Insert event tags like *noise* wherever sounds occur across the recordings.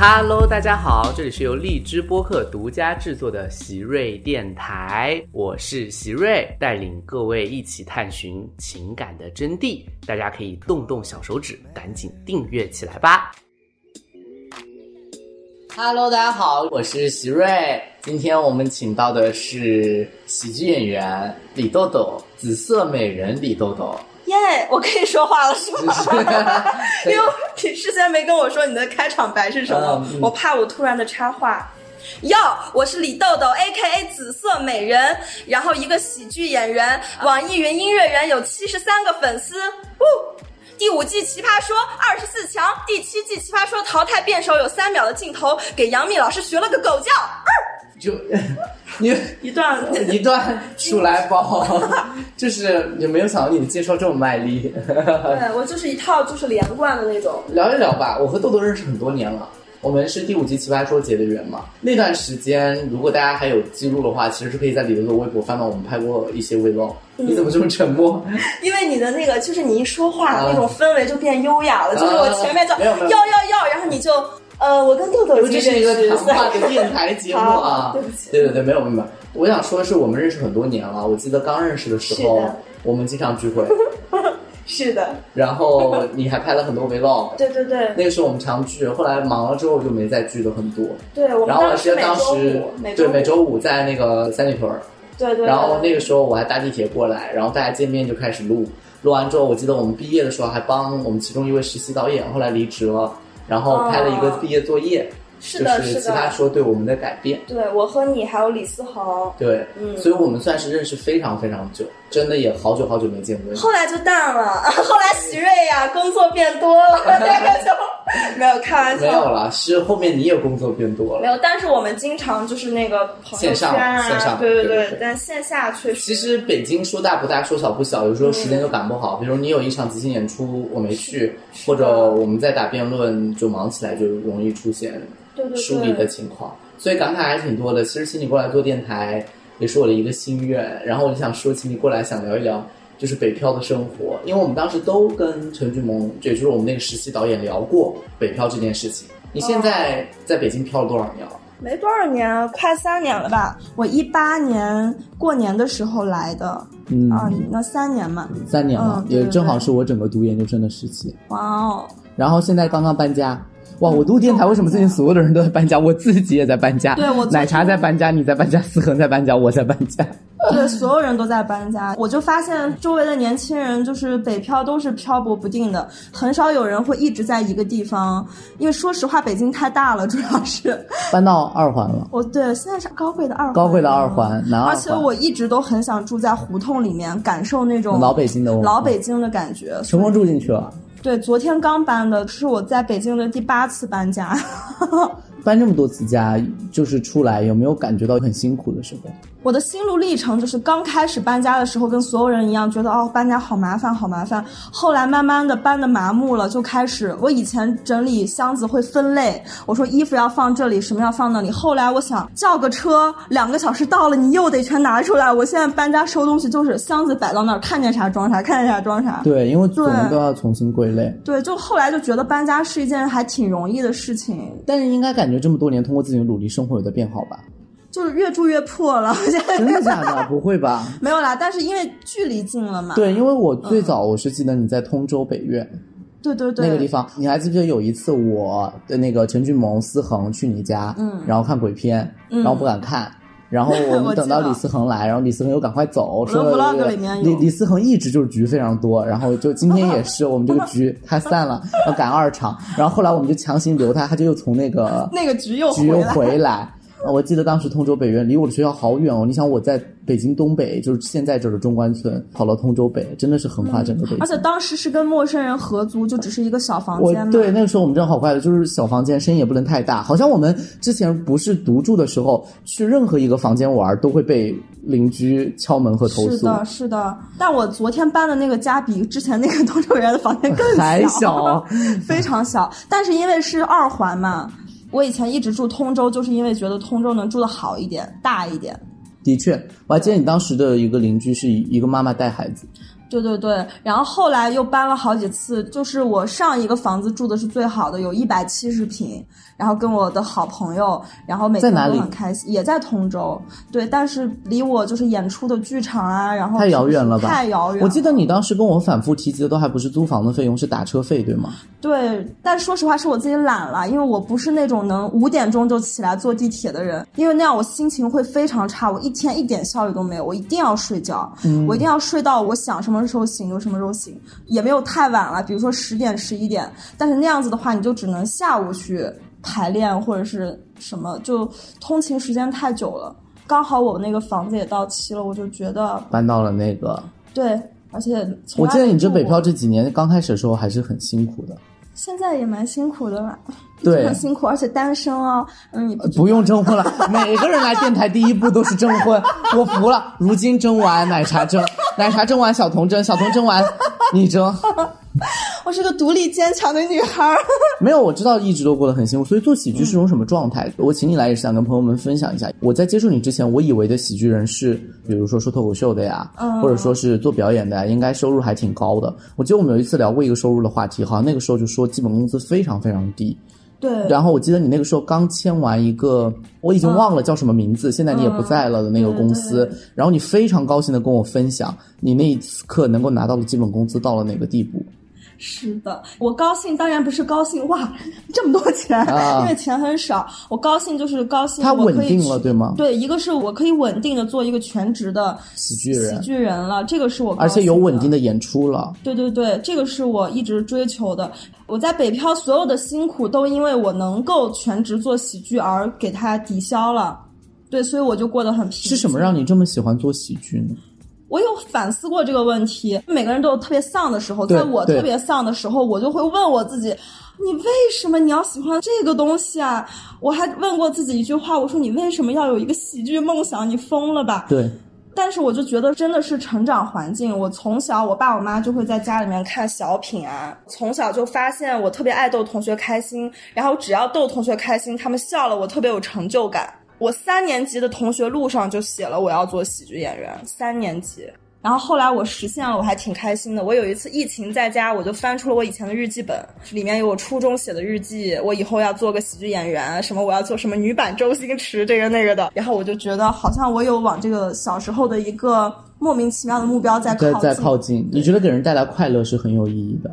Hello，大家好，这里是由荔枝播客独家制作的席瑞电台，我是席瑞，带领各位一起探寻情感的真谛。大家可以动动小手指，赶紧订阅起来吧。Hello，大家好，我是席瑞，今天我们请到的是喜剧演员李豆豆，紫色美人李豆豆。耶我可以说话了是吗？*laughs* 因为你事先没跟我说你的开场白是什么，嗯我怕我突然的插话。哟，我是李豆豆，A K A 紫色美人，然后一个喜剧演员，网易云音乐人有七十三个粉丝。呜，第五季奇葩说二十四强，第七季奇葩说淘汰辩手有三秒的镜头，给杨幂老师学了个狗叫，就 *laughs* 你一段一段数来宝，*laughs* 就是也没有想到你的介绍这么卖力。*laughs* 对我就是一套就是连贯的那种。聊一聊吧，我和豆豆认识很多年了。我们是第五季奇葩说结的缘嘛。那段时间，如果大家还有记录的话，其实是可以在李豆豆微博翻到我们拍过一些 vlog。你怎么这么沉默？因为你的那个，就是你一说话、啊那种氛围就变优雅了，就是我前面就要要要，然后你就呃，我跟豆豆这是一个谈话的电台节目啊对不起。对对对，没有没有。我想说的是，我们认识很多年了。我记得刚认识的时候，我们经常聚会，*laughs* 是的，然后 *laughs* 你还拍了很多 vlog。对对对那个时候我们常聚，后来忙了之后就没再聚的很多。对，我们然后我当时对每周五在那个三里屯儿，对对，然后那个个时候我还搭地铁过来，然后大家见面就开始录，录完之后我记得我们毕业的时候还帮我们其中一位实习导演后来离职了，然后拍了一个毕业作业，是的就是奇葩，说对我们的改变。对我和你还有李思豪，对，嗯。所以我们算是认识非常非常久，真的也好久好久没见过。后来就淡了，*laughs* 后来徐瑞呀工作变多了，那个就没有开玩笑，没有了，是后面你也工作变多了。没有，但是我们经常就是那个朋友线上圈啊，线上对对对对对但线下确实其实北京说大不大，说小不小，有时候时间都赶不好。比如你有一场即兴演出，我没去，或者我们在打辩论，就忙起来就容易出现疏离的情况，所以感慨还是挺多的。其实请你过来做电台，也是我的一个心愿。然后我就想说，请你过来，想聊一聊就是北漂的生活，因为我们当时都跟陈俊萌，也就是我们那个实习导演聊过北漂这件事情。你现在在北京漂了多少年了？没多少年，快三年了吧？我一八年过年的时候来的，嗯啊，那三年嘛，三年了，也正好是我整个读研究生的时期。哇哦，然后现在刚刚搬家。哇！我录电台，为什么最近所有的人都在搬家？我自己也在搬家。对我奶茶在搬家，你在搬家，思恒在搬家，我在搬家。*laughs* 对，所有人都在搬家，我就发现周围的年轻人就是北漂都是漂泊不定的，很少有人会一直在一个地方，因为说实话，北京太大了，主要是搬到二环了，*laughs* 我对现在是高贵的二环，高贵的二环，南二环。而且我一直都很想住在胡同里面，感受那种老北京的老北京的感觉。成功住进去了。对，昨天刚搬的，是我在北京的第八次搬家。搬这么多次家，就是出来有没有感觉到很辛苦的时候？我的心路历程就是刚开始搬家的时候，跟所有人一样，觉得哦搬家好麻烦，好麻烦。后来慢慢的搬的麻木了，就开始我以前整理箱子会分类，我说衣服要放这里，什么要放那里。后来我想叫个车，两个小时到了，你又得全拿出来。我现在搬家收东西就是箱子摆到那儿，看见啥装啥，看见啥装啥。对，因为总都要重新归类。对，就后来就觉得搬家是一件还挺容易的事情，但是应该感觉这么多年，通过自己的努力，生活有在变好吧？就是越住越破了。真的假的？不会吧？*laughs* 没有啦，但是因为距离近了嘛。对，因为我最早我是记得你在通州北苑。对对对，那个地方，你还记不记得有一次我的那个陈俊萌、思恒去你家，嗯然后看鬼片，然后不敢看，然后我 *laughs* 们等到李思恒来，然后李思恒又赶快走，说李李思恒一直就是局非常多，然后就今天也是我们这个局他散了，要赶二场，然后后来我们就强行留他，他就又从那个 *laughs* 那个局又局又回来 *laughs* 我记得当时通州北苑离我的学校好远哦，你想我在北京东北，就是现在这儿的中关村，跑到通州北，真的是横跨整个北京。而且当时是跟陌生人合租，就只是一个小房间嘛。对那个时候我们真的好快乐，就是小房间，声音也不能太大。好像我们之前不是独住的时候，去任何一个房间玩都会被邻居敲门和投诉。是的，是的。但我昨天搬的那个家比之前那个 *laughs* 通州园的房间更小，还小非常小。但是因为是二环嘛，我以前一直住通州，就是因为觉得通州能住的好一点、大一点。的确，我还记得你当时的一个邻居是一个妈妈带孩子，对对对，然后后来又搬了好几次，就是我上一个房子住的是最好的，有一百七十平，然后跟我的好朋友，然后每天都很开心，也在通州，对，但是离我就是演出的剧场啊，然后太遥远了吧？太遥远。我记得你当时跟我反复提及的都还不是租房的费用，是打车费，对吗？对，但说实话是我自己懒了，因为我不是那种能五点钟就起来坐地铁的人，因为那样我心情会非常差，我一天一点效率都没有，我一定要睡觉，我一定要睡到我想什么。什么时候醒就什么时候醒，也没有太晚了，比如说十点十一点。但是那样子的话，你就只能下午去排练或者是什么，就通勤时间太久了。刚好我那个房子也到期了，我就觉得搬到了那个。对，而且我记得你这北漂这几年刚开始的时候还是很辛苦的。现在也蛮辛苦的吧？*laughs* 对，很辛苦，而且单身哦。嗯，不用征婚了，每个人来电台第一步都是征婚，我服了。如今征完奶茶征，奶茶征完小童征，小童征完你征。*laughs* 我是个独立坚强的女孩。*laughs* 没有，我知道一直都过得很辛苦，所以做喜剧是种什么状态？我请你来也是想跟朋友们分享一下。我在接触你之前，我以为的喜剧人是，比如说说脱口秀的呀，或者说是做表演的呀，应该收入还挺高的。我记得我们有一次聊过一个收入的话题，好像那个时候就说基本工资非常非常低。对。然后我记得你那个时候刚签完一个，我已经忘了叫什么名字，现在你也不在了的那个公司，然后你非常高兴的跟我分享，你那一刻能够拿到的基本工资到了哪个地步。是的，我高兴当然不是高兴哇，这么多钱，因为钱很少。我高兴就是高兴，他稳定了，对吗？对，一个是我可以稳定的做一个全职的喜剧人，喜剧人了，这个是我，而且有稳定的演出了。对对对，这个是我一直追求的。我在北漂所有的辛苦都因为我能够全职做喜剧而给他抵消了。对，所以我就过得很平。是什么让你这么喜欢做喜剧呢？我有反思过这个问题。每个人都有特别丧的时候，在我特别丧的时候，我就会问我自己：你为什么你要喜欢这个东西啊？我还问过自己一句话：我说你为什么要有一个喜剧梦想？你疯了吧？对。但是我就觉得真的是成长环境。我从小，我爸我妈就会在家里面看小品啊，从小就发现我特别爱逗同学开心，然后只要逗同学开心，他们笑了，我特别有成就感。我三年级的同学录上就写了我要做喜剧演员，三年级。然后后来我实现了，我还挺开心的。我有一次疫情在家，我就翻出了我以前的日记本，里面有我初中写的日记，我以后要做个喜剧演员，什么我要做什么女版周星驰这个那个的。然后我就觉得好像我有往这个小时候的一个莫名其妙的目标在靠近。在靠近，你觉得给人带来快乐是很有意义的。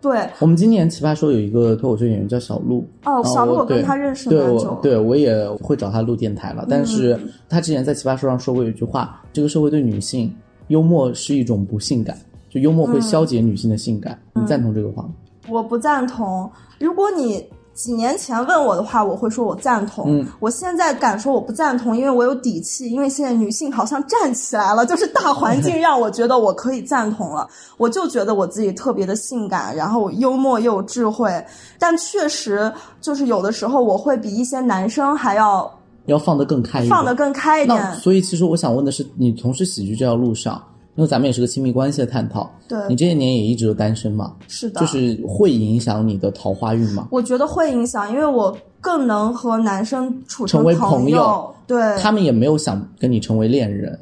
对，我们今年奇葩说有一个脱口秀演员叫小鹿。哦，小鹿，我跟他认识蛮久。对，我也会找他录电台了。但是他之前在奇葩说上说过一句话：这个社会对女性，幽默是一种不性感，就幽默会消解女性的性感。你赞同这个话吗？我不赞同。如果你。几年前问我的话，我会说我赞同。嗯，我现在敢说我不赞同，因为我有底气。因为现在女性好像站起来了，就是大环境让我觉得我可以赞同了。*laughs* 我就觉得我自己特别的性感，然后幽默又有智慧。但确实，就是有的时候我会比一些男生还要要放得更开，放得更开一点。所以，其实我想问的是，你从事喜剧这条路上。因为咱们也是个亲密关系的探讨，对你这些年也一直都单身嘛，是的，就是会影响你的桃花运吗？我觉得会影响，因为我更能和男生处成为朋友，对，他们也没有想跟你成为恋人，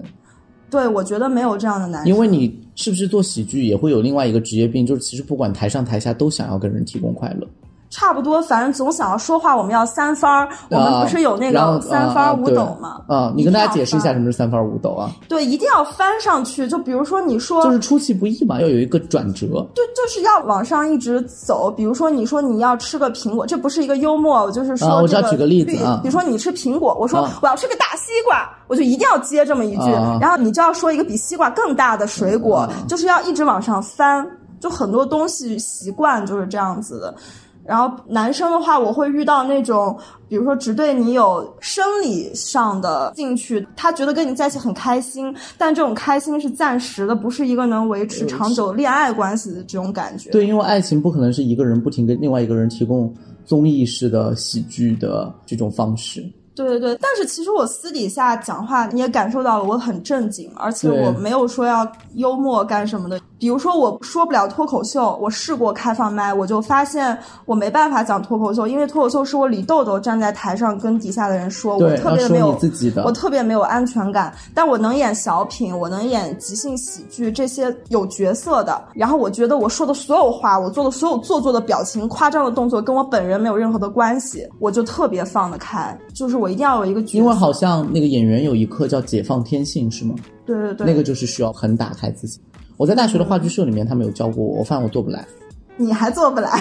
对我觉得没有这样的男生，因为你是不是做喜剧也会有另外一个职业病，就是其实不管台上台下都想要跟人提供快乐。差不多，反正总想要说话。我们要三番儿，我们不是有那个三番五斗吗？啊，你跟大家解释一下什么是三番五斗啊？对，一定要翻上去。就比如说你说，就是出其不意嘛，要有一个转折。对，就是要往上一直走。比如说你说你要吃个苹果，这不是一个幽默，我就是说，我只要举个例子啊。比如说你吃苹果，我说我要吃个大西瓜，我就一定要接这么一句，然后你就要说一个比西瓜更大的水果，就是要一直往上翻。就很多东西习惯就是这样子的。然后男生的话，我会遇到那种，比如说只对你有生理上的兴趣，他觉得跟你在一起很开心，但这种开心是暂时的，不是一个能维持长久恋爱关系的这种感觉。对，因为爱情不可能是一个人不停给另外一个人提供综艺式的喜剧的这种方式。对对对，但是其实我私底下讲话，你也感受到了，我很正经，而且我没有说要幽默干什么的。比如说，我说不了脱口秀，我试过开放麦，我就发现我没办法讲脱口秀，因为脱口秀是我李豆豆站在台上跟底下的人说，我特别没有自己的，我特别没有安全感。但我能演小品，我能演即兴喜剧，这些有角色的。然后我觉得我说的所有话，我做的所有做作的表情、夸张的动作，跟我本人没有任何的关系，我就特别放得开，就是我。一定要有一个，因为好像那个演员有一课叫解放天性，是吗？对对对，那个就是需要很打开自己。我在大学的话剧社里面，他们有教过我，我发现我做不来。你还做不来？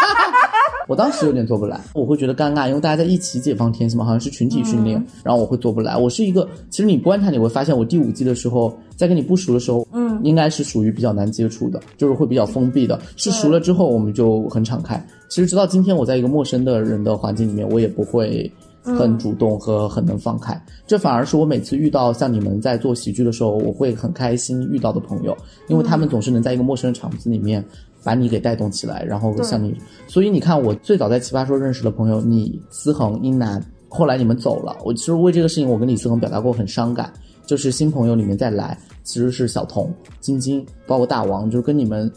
*laughs* 我当时有点做不来，我会觉得尴尬，因为大家在一起解放天性嘛，好像是群体训练，然后我会做不来。我是一个，其实你观察你会发现，我第五季的时候，在跟你不熟的时候，嗯，应该是属于比较难接触的，就是会比较封闭的。是熟了之后，我们就很敞开。其实直到今天，我在一个陌生的人的环境里面，我也不会。很主动和很能放开，这反而是我每次遇到像你们在做喜剧的时候，我会很开心遇到的朋友，因为他们总是能在一个陌生的场子里面把你给带动起来，然后像你，所以你看我最早在奇葩说认识的朋友，你思恒、英男，后来你们走了，我其实为这个事情我跟李思恒表达过很伤感，就是新朋友里面再来，其实是小童、晶晶，包括大王，就是跟你们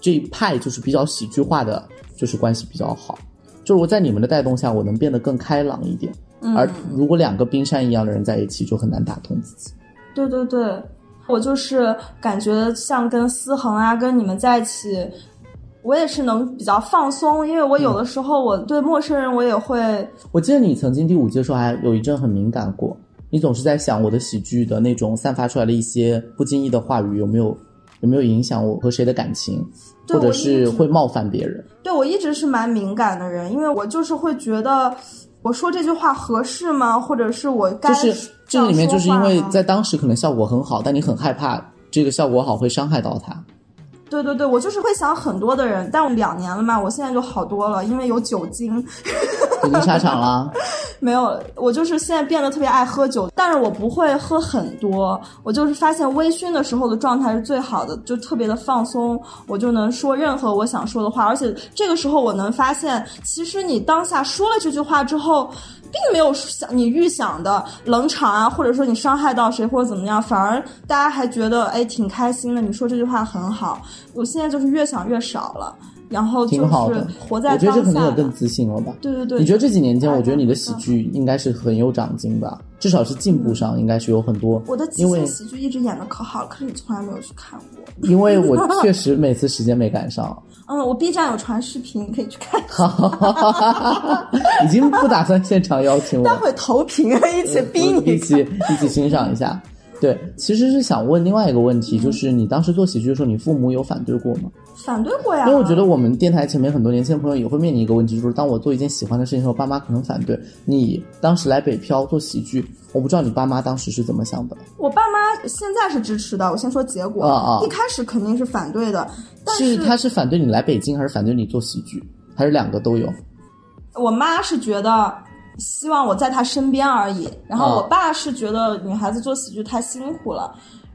这一派就是比较喜剧化的，就是关系比较好。就是我在你们的带动下，我能变得更开朗一点。而如果两个冰山一样的人在一起，就很难打通自己。对对对，我就是感觉像跟思恒啊，跟你们在一起，我也是能比较放松。因为我有的时候我对陌生人，我也会。我记得你曾经第五季的时候还有一阵很敏感过，你总是在想我的喜剧的那种散发出来的一些不经意的话语有没有有没有影响我和谁的感情。或者是会冒犯别人。对我一直是蛮敏感的人，因为我就是会觉得我说这句话合适吗？或者是我该就是这里面就是因为在当时可能效果很好，但你很害怕这个效果好会伤害到他。对对对，我就是会想很多的人，但我两年了嘛，我现在就好多了，因为有酒精。*laughs* 已经下场了？*laughs* 没有，我就是现在变得特别爱喝酒，但是我不会喝很多。我就是发现微醺的时候的状态是最好的，就特别的放松，我就能说任何我想说的话。而且这个时候我能发现，其实你当下说了这句话之后，并没有想你预想的冷场啊，或者说你伤害到谁或者怎么样，反而大家还觉得哎挺开心的。你说这句话很好，我现在就是越想越少了。然后挺好的，活在我觉得这可能有更自信了吧？对对对。你觉得这几年间，我觉得你的喜剧应该是很有长进吧？至少是进步上应该是有很多。我的即兴喜剧一直演的可好，可是你从来没有去看过。因为我确 *laughs* 实每次时间没赶上。嗯，我 B 站有传视频，你可以去看。*laughs* 已经不打算现场邀请我。*laughs* 待会投屏一起逼你一起一起欣赏一下。对，其实是想问另外一个问题，就是你当时做喜剧的时候，你父母有反对过吗？反对过呀。因为我觉得我们电台前面很多年轻朋友也会面临一个问题，就是当我做一件喜欢的事情的时候，爸妈可能反对。你当时来北漂做喜剧，我不知道你爸妈当时是怎么想的。我爸妈现在是支持的，我先说结果。啊啊！一开始肯定是反对的，但是他是反对你来北京，还是反对你做喜剧，还是两个都有？我妈是觉得。希望我在他身边而已。然后我爸是觉得女孩子做喜剧太辛苦了，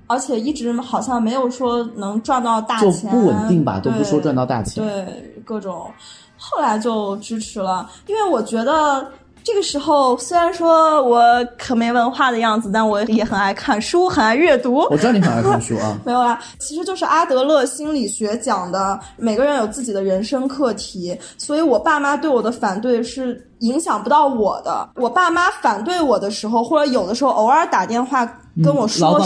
而且一直好像没有说能赚到大钱，不稳定吧，都不说赚到大钱。对，各种，后来就支持了，因为我觉得。这个时候，虽然说我可没文化的样子，但我也很爱看书，很爱阅读。我知道你很爱看书啊。*laughs* 没有啦，其实就是阿德勒心理学讲的，每个人有自己的人生课题，所以我爸妈对我的反对是影响不到我的。我爸妈反对我的时候，或者有的时候偶尔打电话跟我说，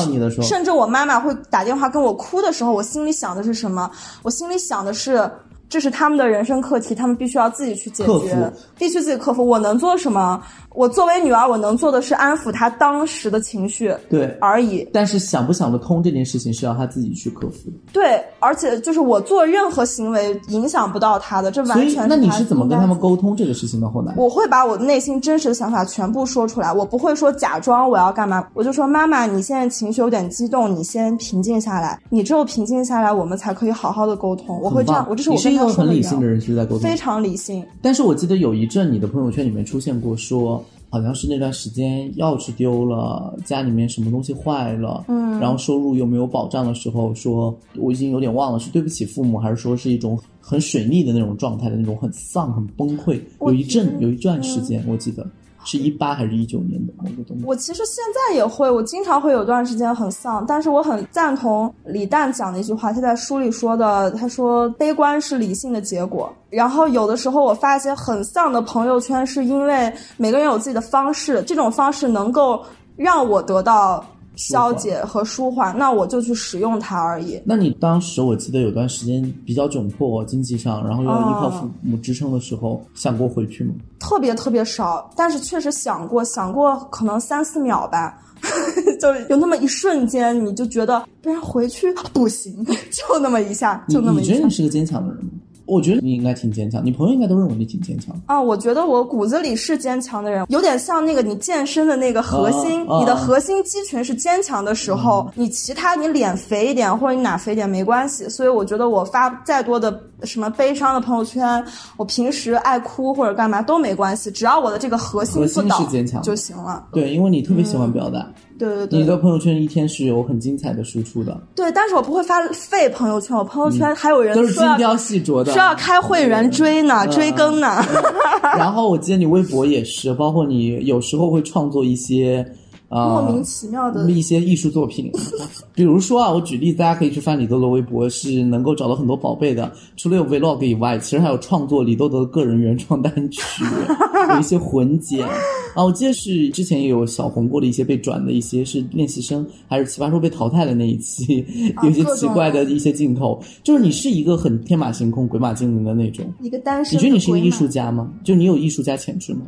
甚至我妈妈会打电话跟我哭的时候，我心里想的是什么？我心里想的是。这是他们的人生课题，他们必须要自己去解决，必须自己克服。我能做什么？我作为女儿，我能做的是安抚她当时的情绪，对而已。但是想不想得通这件事情是要她自己去克服的。对，而且就是我做任何行为影响不到她的，这完全。那你是怎么跟他们沟通这个事情的？后来我会把我内心真实的想法全部说出来，我不会说假装我要干嘛，我就说妈妈，你现在情绪有点激动，你先平静下来，你只有平静下来，我们才可以好好的沟通。我会这样，我这是我跟他说的。很理性的人是在沟通，非常理性。但是我记得有一阵你的朋友圈里面出现过说。好像是那段时间钥匙丢了，家里面什么东西坏了，嗯，然后收入又没有保障的时候，说我已经有点忘了是对不起父母，还是说是一种很水逆的那种状态的那种很丧、很崩溃。有一阵有一段时间，我记得是一八还是一九年的某个冬天？我其实现在也会，我经常会有段时间很丧，但是我很赞同李诞讲的一句话，他在书里说的，他说悲观是理性的结果。然后有的时候我发一些很丧的朋友圈，是因为每个人有自己的方式，这种方式能够让我得到。消解和舒缓，那我就去使用它而已。那你当时我记得有段时间比较窘迫，经济上，然后又要依靠父母支撑的时候，想过回去吗？特别特别少，但是确实想过，想过可能三四秒吧，*laughs* 就有那么一瞬间，你就觉得不然回去不行，*laughs* 就那么一下，就那么一下。你觉得你是个坚强的人吗？我觉得你应该挺坚强，你朋友应该都认为你挺坚强啊。我觉得我骨子里是坚强的人，有点像那个你健身的那个核心，你的核心肌群是坚强的时候，你其他你脸肥一点或者你哪肥点没关系。所以我觉得我发再多的什么悲伤的朋友圈，我平时爱哭或者干嘛都没关系，只要我的这个核心不倒就行了。对，因为你特别喜欢表达。对对对，你的朋友圈一天是有很精彩的输出的。对，但是我不会发废朋友圈，我朋友圈还有人都是精雕细琢的，需要开会员追呢，追更呢。*laughs* 然后我记得你微博也是，包括你有时候会创作一些。莫名其妙的一些艺术作品，*laughs* 比如说啊，我举例，大家可以去翻李豆的微博，是能够找到很多宝贝的。除了有 vlog 以外，其实还有创作李豆的个人原创单曲，*laughs* 有一些混剪啊。我记得是之前也有小红过的一些被转的一些是练习生，还是奇葩说被淘汰的那一期，有些奇怪的一些镜头。就是你是一个很天马行空、鬼马精灵的那种一个单身。你觉得你是一个艺术家吗？就你有艺术家潜质吗？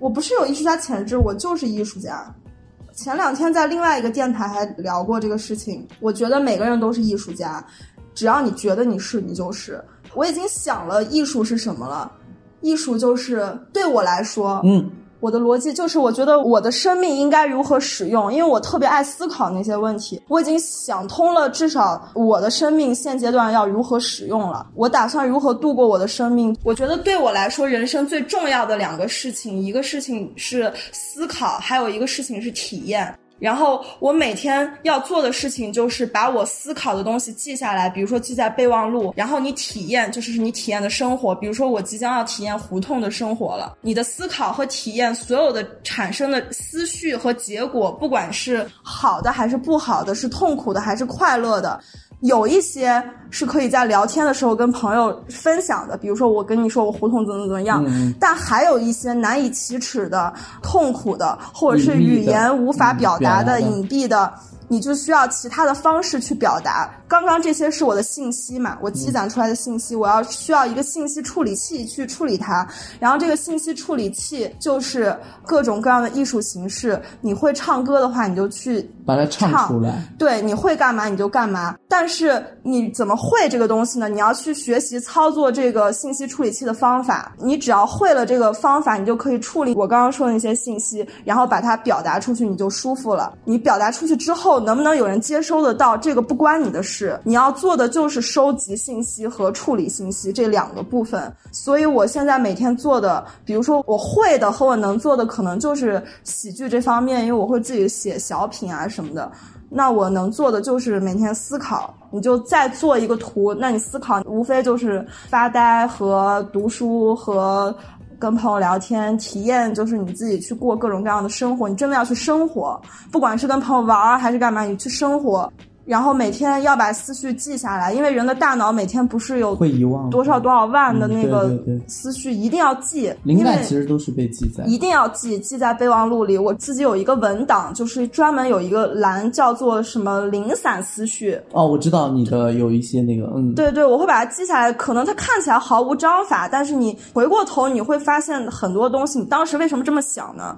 我不是有艺术家潜质，我就是艺术家。前两天在另外一个电台还聊过这个事情。我觉得每个人都是艺术家，只要你觉得你是，你就是。我已经想了艺术是什么了，艺术就是对我来说，嗯。我的逻辑就是，我觉得我的生命应该如何使用，因为我特别爱思考那些问题。我已经想通了，至少我的生命现阶段要如何使用了。我打算如何度过我的生命。我觉得对我来说，人生最重要的两个事情，一个事情是思考，还有一个事情是体验。然后我每天要做的事情就是把我思考的东西记下来，比如说记在备忘录。然后你体验，就是你体验的生活。比如说我即将要体验胡同的生活了。你的思考和体验，所有的产生的思绪和结果，不管是好的还是不好的，是痛苦的还是快乐的。有一些是可以在聊天的时候跟朋友分享的，比如说我跟你说我胡同怎么怎么样，但还有一些难以启齿的、痛苦的，或者是语言无法表达的、隐蔽的。你就需要其他的方式去表达。刚刚这些是我的信息嘛，我积攒出来的信息，我要需要一个信息处理器去处理它。然后这个信息处理器就是各种各样的艺术形式。你会唱歌的话，你就去把它唱出来。对，你会干嘛你就干嘛。但是你怎么会这个东西呢？你要去学习操作这个信息处理器的方法。你只要会了这个方法，你就可以处理我刚刚说的那些信息，然后把它表达出去，你就舒服了。你表达出去之后。能不能有人接收得到？这个不关你的事，你要做的就是收集信息和处理信息这两个部分。所以我现在每天做的，比如说我会的和我能做的，可能就是喜剧这方面，因为我会自己写小品啊什么的。那我能做的就是每天思考。你就再做一个图，那你思考无非就是发呆和读书和。跟朋友聊天，体验就是你自己去过各种各样的生活。你真的要去生活，不管是跟朋友玩还是干嘛，你去生活。然后每天要把思绪记下来，因为人的大脑每天不是有会遗忘多少多少万的那个思绪，一定要记。灵感其实都是被记在，一定要记，记在备忘录里。我自己有一个文档，就是专门有一个栏叫做什么零散思绪。哦，我知道你的有一些那个，嗯，对对，我会把它记下来。可能它看起来毫无章法，但是你回过头你会发现很多东西，你当时为什么这么想呢？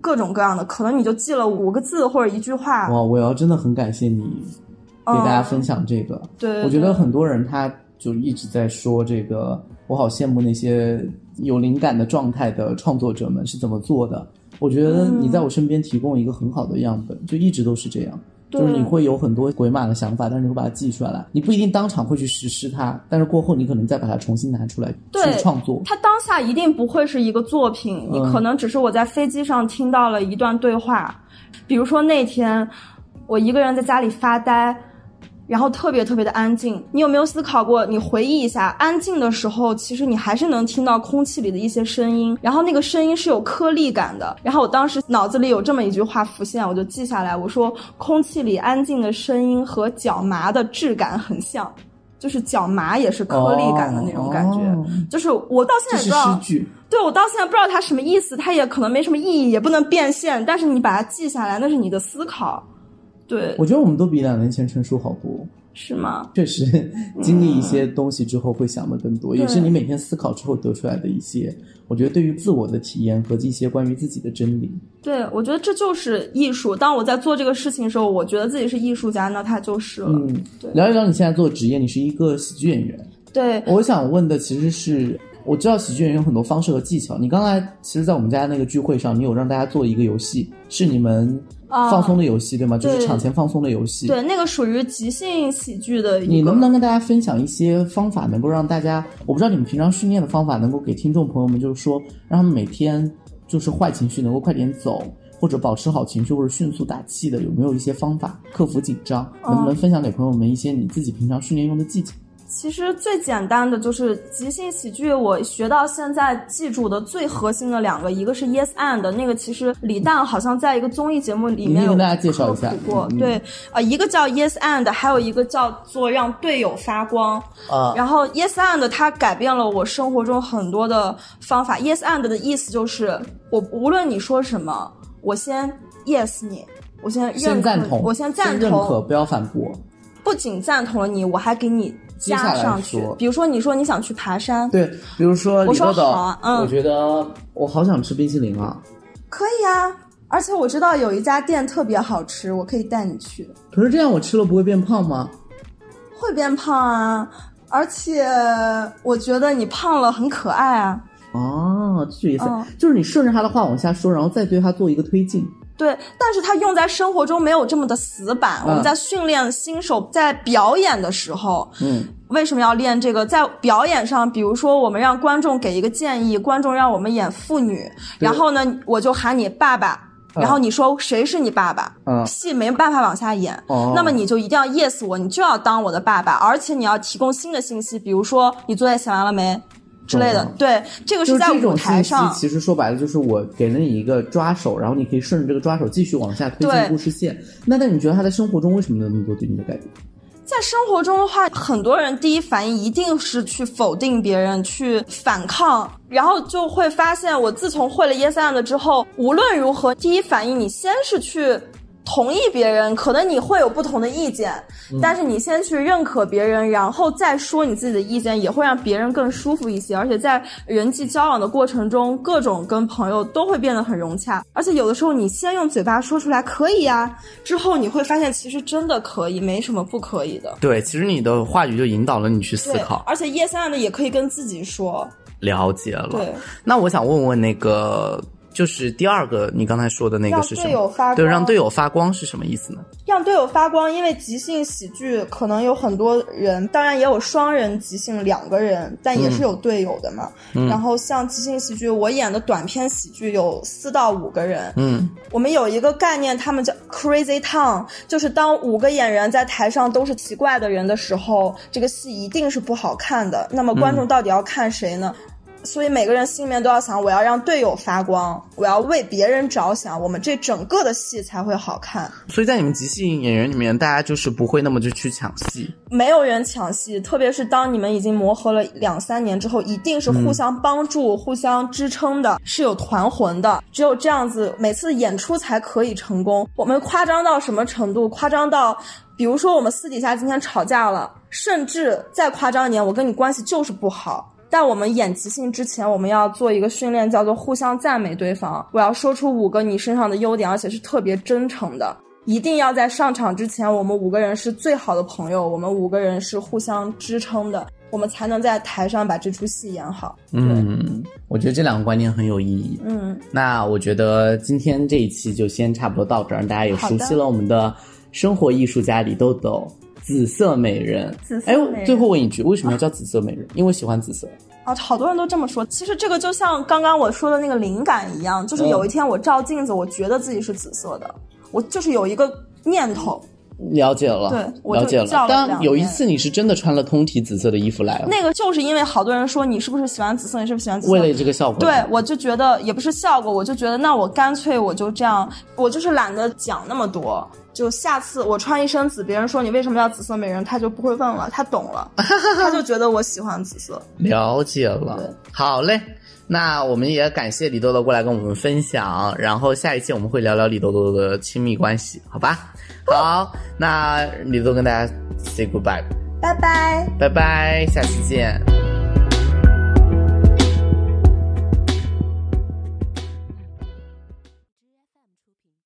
各种各样的，可能你就记了五个字或者一句话。哇，我要真的很感谢你。给大家分享这个，对，我觉得很多人他就一直在说这个，我好羡慕那些有灵感的状态的创作者们是怎么做的。我觉得你在我身边提供一个很好的样本，就一直都是这样，就是你会有很多鬼马的想法，但是你会把它记出来，你不一定当场会去实施它，但是过后你可能再把它重新拿出来去创作。它当下一定不会是一个作品，你可能只是我在飞机上听到了一段对话，比如说那天我一个人在家里发呆。然后特别特别的安静。你有没有思考过？你回忆一下，安静的时候，其实你还是能听到空气里的一些声音，然后那个声音是有颗粒感的。然后我当时脑子里有这么一句话浮现，我就记下来，我说空气里安静的声音和脚麻的质感很像，就是脚麻也是颗粒感的那种感觉。哦就是我到现在不知道。对我到现在不知道它什么意思，它也可能没什么意义，也不能变现，但是你把它记下来，那是你的思考，对，我觉得我们都比两年前成熟好多。是吗？确实，经历一些东西之后会想的更多，也是你每天思考之后得出来的一些，我觉得对于自我的体验和一些关于自己的真理。对，我觉得这就是艺术。当我在做这个事情的时候，我觉得自己是艺术家，那他就是了。嗯对，聊一聊你现在做的职业，你是一个喜剧演员。对，我想问的其实是，我知道喜剧演员有很多方式和技巧。你刚才其实，在我们家那个聚会上，你有让大家做一个游戏，是你们啊放松的游戏，对吗？就是场前放松的游戏。对，那个属于即兴喜剧的。你能不能跟大家分享一些方法，能够让大家，我不知道你们平常训练的方法，能够给听众朋友们，就是说，让他们每天就是坏情绪能够快点走，或者保持好情绪，或者迅速打气的，有没有一些方法克服紧张？能不能分享给朋友们一些你自己平常训练用的技巧？其实最简单的就是即兴喜剧，我学到现在记住的最核心的两个，一个是 Yes and 那个，其实李诞好像在一个综艺节目里面有大家介绍一下科普过，对，呃，一个叫 Yes and，还有一个叫做让队友发光。啊然后 Yes and 它改变了我生活中很多的方法。Yes and 的意思就是，我无论你说什么，我先 Yes 你，我先认可，先赞同，我先赞认可，同，不要反驳。不仅赞同了你，我还给你加上去说。比如说，你说你想去爬山，对，比如说我说嗯我觉得我好想吃冰淇淋啊。可以啊。而且我知道有一家店特别好吃，我可以带你去，可是这样我吃了不会变胖吗？会变胖啊。而且我觉得你胖了很可爱啊。哦，这意思、嗯就是你顺着他的话往下说，然后再对他做一个推进。对，但是它用在生活中没有这么的死板。嗯我们在训练新手在表演的时候，嗯，为什么要练这个？在表演上，比如说我们让观众给一个建议，观众让我们演妇女，然后呢，我就喊你爸爸。然后你说谁是你爸爸？嗯戏没办法往下演，哦那么你就一定要 yes 我，你就要当我的爸爸，而且你要提供新的信息，比如说你作业写完了没之类的。对，这个是在舞台上，，其实说白了就是我给了你一个抓手，然后你可以顺着这个抓手继续往下推进故事线。那那你觉得他在生活中为什么有那么多对你的改变？在生活中的话，很多人第一反应一定是去否定别人，去反抗，然后就会发现，我自从会了 Yes and 之后，无论如何，第一反应你先是去。同意别人，可能你会有不同的意见，但是你先去认可别人，然后再说你自己的意见，也会让别人更舒服一些。而且在人际交往的过程中，各种跟朋友都会变得很融洽。而且有的时候你先用嘴巴说出来可以呀、之后你会发现其实真的可以，没什么不可以的。对，其实你的话语就引导了你去思考，而且 yes and 也可以跟自己说。了解了。对，那我想问问那个，就是第二个你刚才说的那个让是什么？队友发光对，让队友发光是什么意思呢？让队友发光，因为即兴喜剧可能有很多人，当然也有双人即兴两个人，但也是有队友的嘛。然后像即兴喜剧，我演的短篇喜剧有四到五个人。嗯，我们有一个概念，他们叫 Crazy Town，就是当五个演员在台上都是奇怪的人的时候，这个戏一定是不好看的。那么观众到底要看谁呢？所以每个人心里面都要想，我要让队友发光，我要为别人着想，我们这整个的戏才会好看。所以在你们即兴演员里面，大家就是不会那么就去抢戏。没有人抢戏，特别是当你们已经磨合了两三年之后，一定是互相帮助、互相支撑的，是有团魂的。只有这样子，每次演出才可以成功。我们夸张到什么程度？夸张到，比如说我们私底下今天吵架了，甚至再夸张一点，我跟你关系就是不好。但我们演即兴之前，我们要做一个训练，叫做互相赞美对方。我要说出五个你身上的优点，而且是特别真诚的。一定要在上场之前，我们五个人是最好的朋友，我们五个人是互相支撑的，我们才能在台上把这出戏演好。嗯，我觉得这两个观念很有意义。嗯，那我觉得今天这一期就先差不多到这儿，让大家也熟悉了我们的生活艺术家李豆豆。紫色美人，哎紫色美人，最后问一句，为什么要叫紫色美人？因为喜欢紫色。啊，好多人都这么说。其实这个就像刚刚我说的那个灵感一样，就是有一天我照镜子，我觉得自己是紫色的，我就是有一个念头，了解了，对我就了解了。但有一次你是真的穿了通体紫色的衣服来了，那个就是因为好多人说你是不是喜欢紫色，你是不是喜欢紫色？为了这个效果。对，我就觉得也不是效果，我就觉得那我干脆我就这样，我就是懒得讲那么多。就下次我穿一身紫，别人说你为什么要紫色美人，他就不会问了，他懂了，*laughs* 他就觉得我喜欢紫色。了解了，好嘞。那我们也感谢李豆豆过来跟我们分享，然后下一期我们会聊聊李豆豆的亲密关系，好吧？*laughs* 好，那李豆豆跟大家 say goodbye，拜拜。拜拜，下期见。